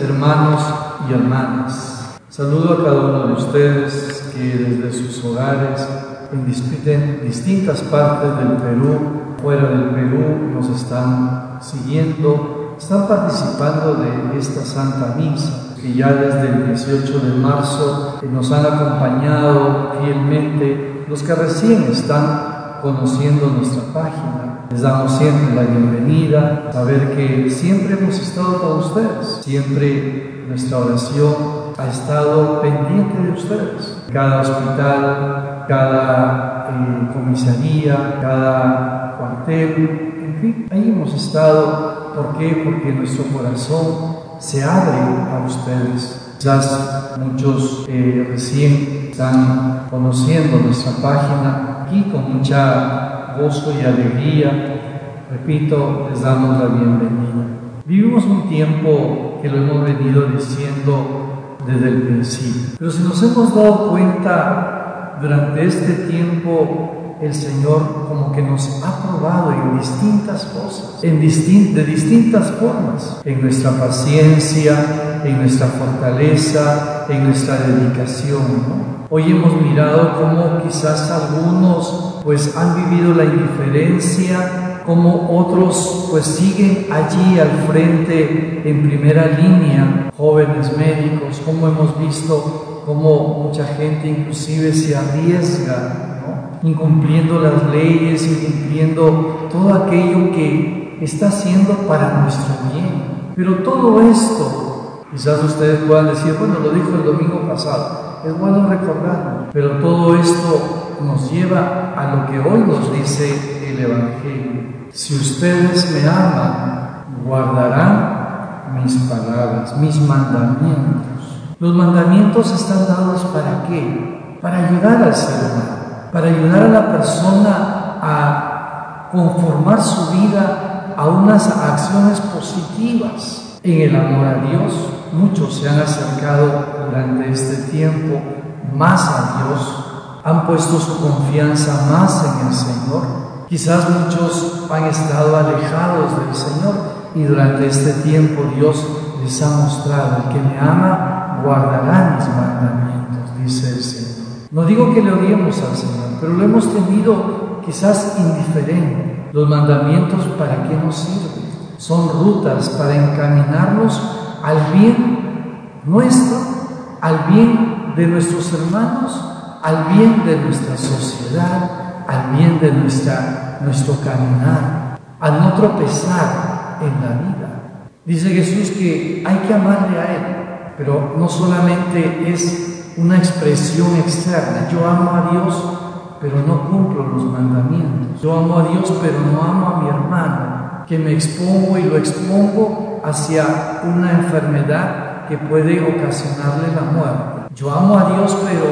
hermanos y hermanas. Saludo a cada uno de ustedes que desde sus hogares en distintas partes del Perú, fuera del Perú, nos están siguiendo, están participando de esta Santa Misa que ya desde el 18 de marzo nos han acompañado fielmente los que recién están conociendo nuestra página. Les damos siempre la bienvenida, saber que siempre hemos estado con ustedes, siempre nuestra oración ha estado pendiente de ustedes. Cada hospital, cada eh, comisaría, cada cuartel, en fin, ahí hemos estado. ¿Por qué? Porque nuestro corazón se abre a ustedes. Quizás muchos eh, recién están conociendo nuestra página aquí con mucha gozo y alegría. Repito, les damos la bienvenida. Vivimos un tiempo que lo hemos venido diciendo desde el principio, pero si nos hemos dado cuenta durante este tiempo el Señor como que nos ha probado en distintas cosas, en de distintas formas, en nuestra paciencia, en nuestra fortaleza, en nuestra dedicación. Hoy hemos mirado cómo quizás algunos pues han vivido la indiferencia, como otros pues siguen allí al frente en primera línea, jóvenes médicos, como hemos visto cómo mucha gente inclusive se arriesga incumpliendo las leyes, incumpliendo todo aquello que está haciendo para nuestro bien. Pero todo esto, quizás ustedes puedan decir, bueno, lo dijo el domingo pasado, es bueno recordarlo, pero todo esto nos lleva a lo que hoy nos dice el Evangelio. Si ustedes me aman, guardarán mis palabras, mis mandamientos. Los mandamientos están dados para qué? Para ayudar al ser humano para ayudar a la persona a conformar su vida a unas acciones positivas en el amor a Dios. Muchos se han acercado durante este tiempo más a Dios, han puesto su confianza más en el Señor. Quizás muchos han estado alejados del Señor y durante este tiempo Dios les ha mostrado, el que me ama guardará mis mandamientos, dice el Señor. No digo que le odiemos al Señor, pero lo hemos tenido quizás indiferente. Los mandamientos, ¿para qué nos sirven? Son rutas para encaminarnos al bien nuestro, al bien de nuestros hermanos, al bien de nuestra sociedad, al bien de nuestra, nuestro caminar, a no tropezar en la vida. Dice Jesús que hay que amarle a Él, pero no solamente es una expresión externa. Yo amo a Dios, pero no cumplo los mandamientos. Yo amo a Dios, pero no amo a mi hermano, que me expongo y lo expongo hacia una enfermedad que puede ocasionarle la muerte. Yo amo a Dios, pero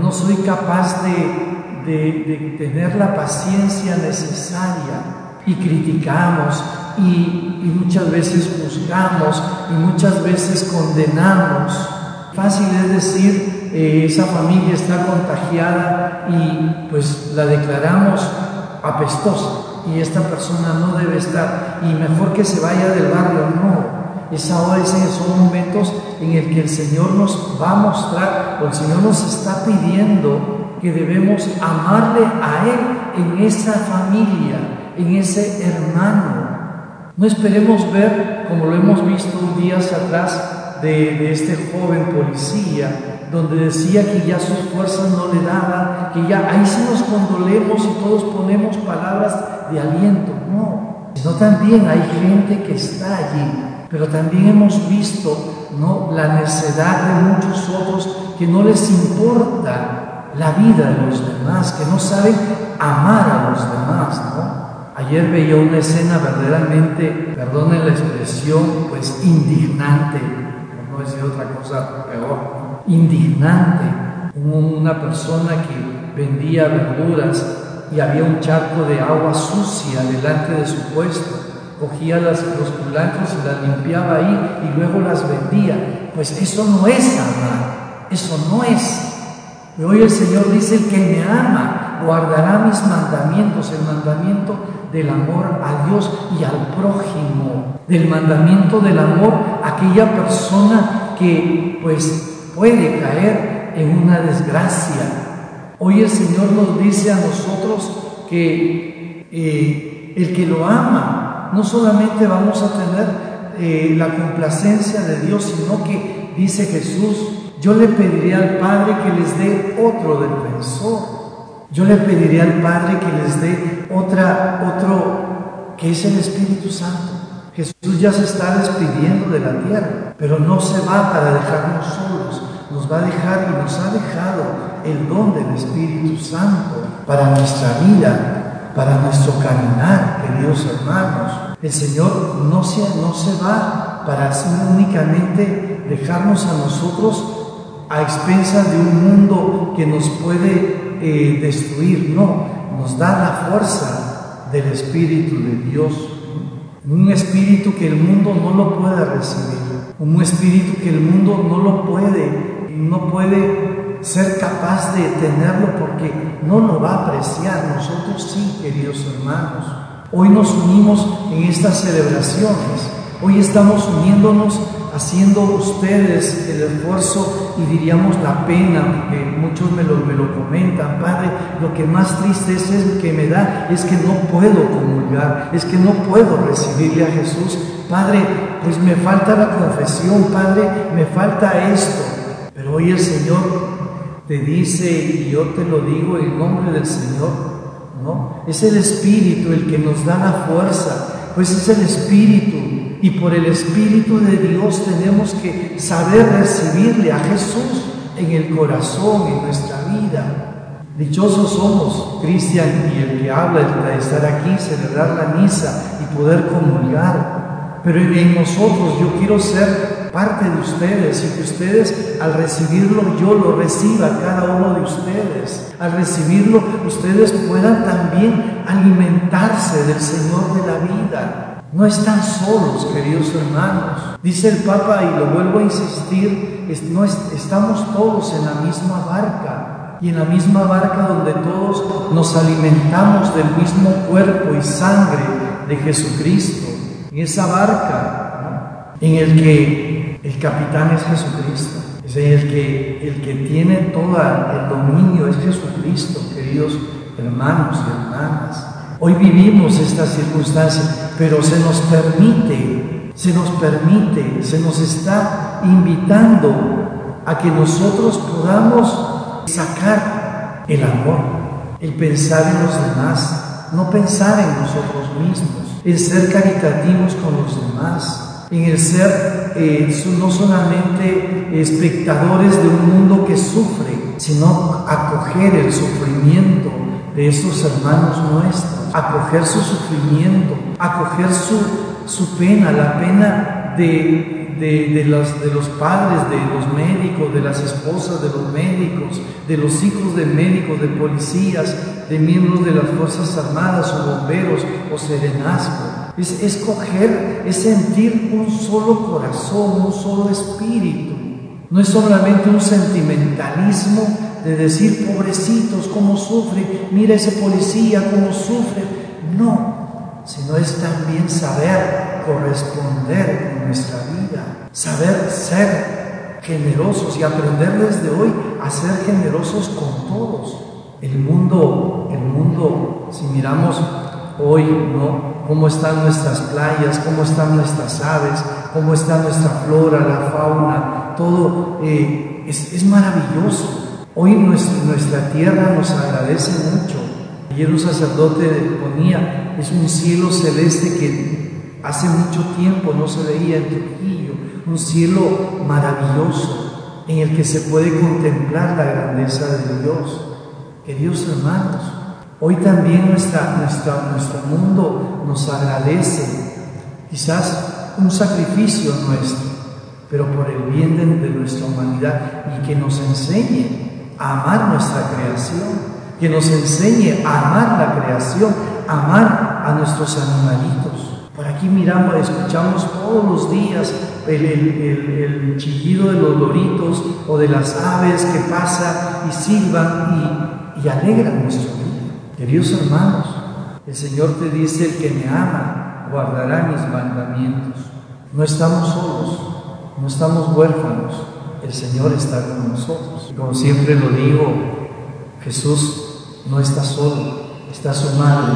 no soy capaz de, de, tener la paciencia necesaria y criticamos y, muchas veces juzgamos y muchas veces condenamos. Fácil es decir, eh, esa familia está contagiada y pues la declaramos apestosa y esta persona no debe estar y mejor que se vaya del barrio, no. Esa hora son momentos en el que el Señor nos va a mostrar o el Señor nos está pidiendo que debemos amarle a Él en esa familia, en ese hermano. No esperemos ver, como lo hemos visto días atrás, de, este joven policía donde decía que ya sus fuerzas no le daban, que ya ahí sí nos condolemos y todos ponemos palabras de aliento. No, sino también hay gente que está allí, pero también hemos visto ¿no? la necedad de muchos otros que no les importa la vida de los demás, que no saben amar a los demás. ¿no? Ayer veía una escena verdaderamente, perdonen la expresión, pues indignante, no decir otra cosa peor indignante. Una persona que vendía verduras y había un charco de agua sucia delante de su puesto. Cogía las, los culantros y las limpiaba ahí y luego las vendía. Pues eso no es amar, eso no es. Y hoy el Señor dice, el que me ama guardará mis mandamientos, el mandamiento del amor a Dios y al prójimo, del mandamiento del amor aquella persona que pues puede caer en una desgracia. Hoy el Señor nos dice a nosotros que eh, el que lo ama, no solamente vamos a tener eh, la complacencia de Dios, sino que dice Jesús, yo le pediría al Padre que les dé otro defensor. Yo le pediría al Padre que les dé otra, otro, que es el Espíritu Santo. Jesús ya se está despidiendo de la tierra, pero no se va para dejarnos solos. Nos va a dejar y nos ha dejado el don del Espíritu Santo para nuestra vida, para nuestro caminar, queridos hermanos. El Señor no se, no se va para únicamente dejarnos a nosotros a expensas de un mundo que nos puede eh, destruir, no, nos da la fuerza del Espíritu de Dios, un espíritu que el mundo no lo puede recibir, un espíritu que el mundo no lo puede, no puede ser capaz de tenerlo porque no lo va a apreciar, nosotros sí, queridos hermanos. Hoy nos unimos en estas celebraciones, hoy estamos uniéndonos haciendo ustedes el esfuerzo y diríamos la pena, porque muchos me lo, me lo comentan, Padre, lo que más triste es, es que me da es que no puedo comulgar, es que no puedo recibirle a Jesús. Padre, pues me falta la confesión, Padre, me falta esto. Pero hoy el Señor te dice, y yo te lo digo en nombre del Señor, ¿no? Es el Espíritu el que nos da la fuerza, pues es el Espíritu y por el Espíritu de Dios tenemos que saber recibirle a Jesús en el corazón, en nuestra vida. Dichosos somos, Cristian, y el que habla de estar aquí, celebrar la misa y poder comulgar. Pero en nosotros yo quiero ser parte de ustedes y que ustedes al recibirlo yo lo reciba cada uno de ustedes. Al recibirlo ustedes puedan también alimentarse del Señor de la vida no están solos, queridos hermanos. Dice el Papa, y lo vuelvo a insistir, no estamos todos en la misma barca. Y en la misma barca donde todos nos alimentamos del mismo cuerpo y sangre de Jesucristo. En esa barca en el que el capitán es Jesucristo. Es el que, el que tiene todo el dominio es Jesucristo, queridos hermanos y hermanas. Hoy vivimos estas circunstancias, pero se nos permite, se nos permite, se nos está invitando a que nosotros podamos sacar el amor, el pensar en los demás, no pensar en nosotros mismos, el ser caritativos con los demás, en el ser eh, no solamente espectadores de un mundo que sufre, sino acoger el sufrimiento de esos hermanos nuestros acoger su sufrimiento, acoger su, su pena, la pena de, de, los, de los padres, de los médicos, de las esposas de los médicos, de los hijos de médicos, de policías, de miembros de las Fuerzas Armadas o bomberos o serenazgo. Es escoger, es sentir un solo corazón, un solo espíritu. No es solamente un sentimentalismo de decir, pobrecitos, cómo sufre, mira ese policía, cómo sufre. No, sino es también saber corresponder en nuestra vida, saber ser generosos y aprender desde hoy a ser generosos con todos. El mundo, el mundo, si miramos hoy, ¿no? Cómo están nuestras playas, cómo están nuestras aves, cómo está nuestra flora, la fauna, todo eh, es maravilloso. Hoy nuestra, tierra nos agradece mucho. Ayer un sacerdote ponía, es un cielo celeste que hace mucho tiempo no se veía en Trujillo, un cielo maravilloso en el que se puede contemplar la grandeza de Dios. Dios hermanos, hoy también nuestro mundo nos agradece quizás un sacrificio nuestro, pero por el bien de nuestra humanidad y que nos enseñe amar nuestra creación, que nos enseñe a amar la creación, amar a nuestros animalitos. Por aquí miramos, escuchamos todos los días el, chillido de los loritos o de las aves que pasan y silban y, y alegran nuestro día. Queridos hermanos, el Señor te dice, el que me ama guardará mis mandamientos. No estamos solos, no estamos huérfanos, el Señor está con nosotros. Como siempre lo digo, Jesús no está solo, está su madre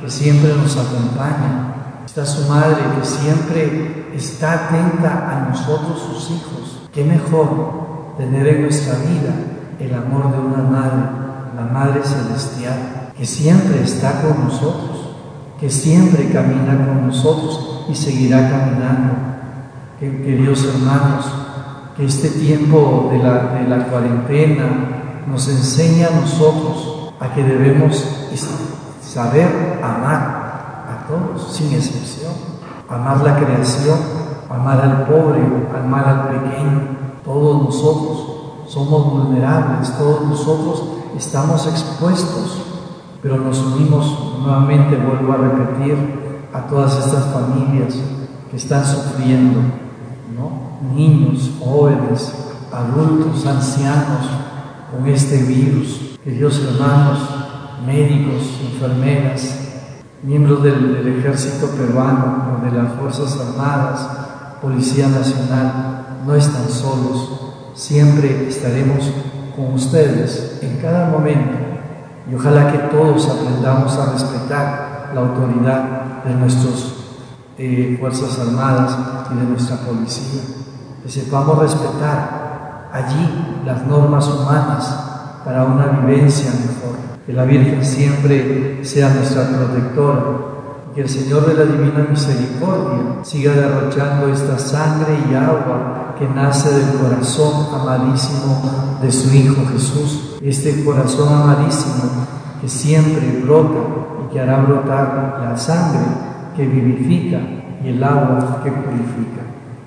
que siempre nos acompaña, está su madre que siempre está atenta a nosotros sus hijos. ¿Qué mejor tener en nuestra vida el amor de una madre, la Madre Celestial, que siempre está con nosotros, que siempre camina con nosotros y seguirá caminando? queridos hermanos, que este tiempo de la, de la cuarentena nos enseña a nosotros a que debemos saber amar a todos, sin excepción. Amar la creación, amar al pobre, amar al pequeño. Todos nosotros somos vulnerables, todos nosotros estamos expuestos, pero nos unimos nuevamente, vuelvo a repetir, a todas estas familias que están sufriendo niños, jóvenes, adultos, ancianos con este virus. Queridos hermanos, médicos, enfermeras, miembros del, ejército peruano o de las Fuerzas Armadas, Policía Nacional, no están solos. Siempre estaremos con ustedes en cada momento y ojalá que todos aprendamos a respetar la autoridad de nuestras eh, Fuerzas Armadas y de nuestra policía que sepamos respetar allí las normas humanas para una vivencia mejor. Que la Virgen siempre sea nuestra protectora. Que el Señor de la Divina Misericordia siga derrochando esta sangre y agua que nace del corazón amadísimo de su Hijo Jesús. Este corazón amadísimo que siempre brota y que hará brotar la sangre que vivifica y el agua que purifica.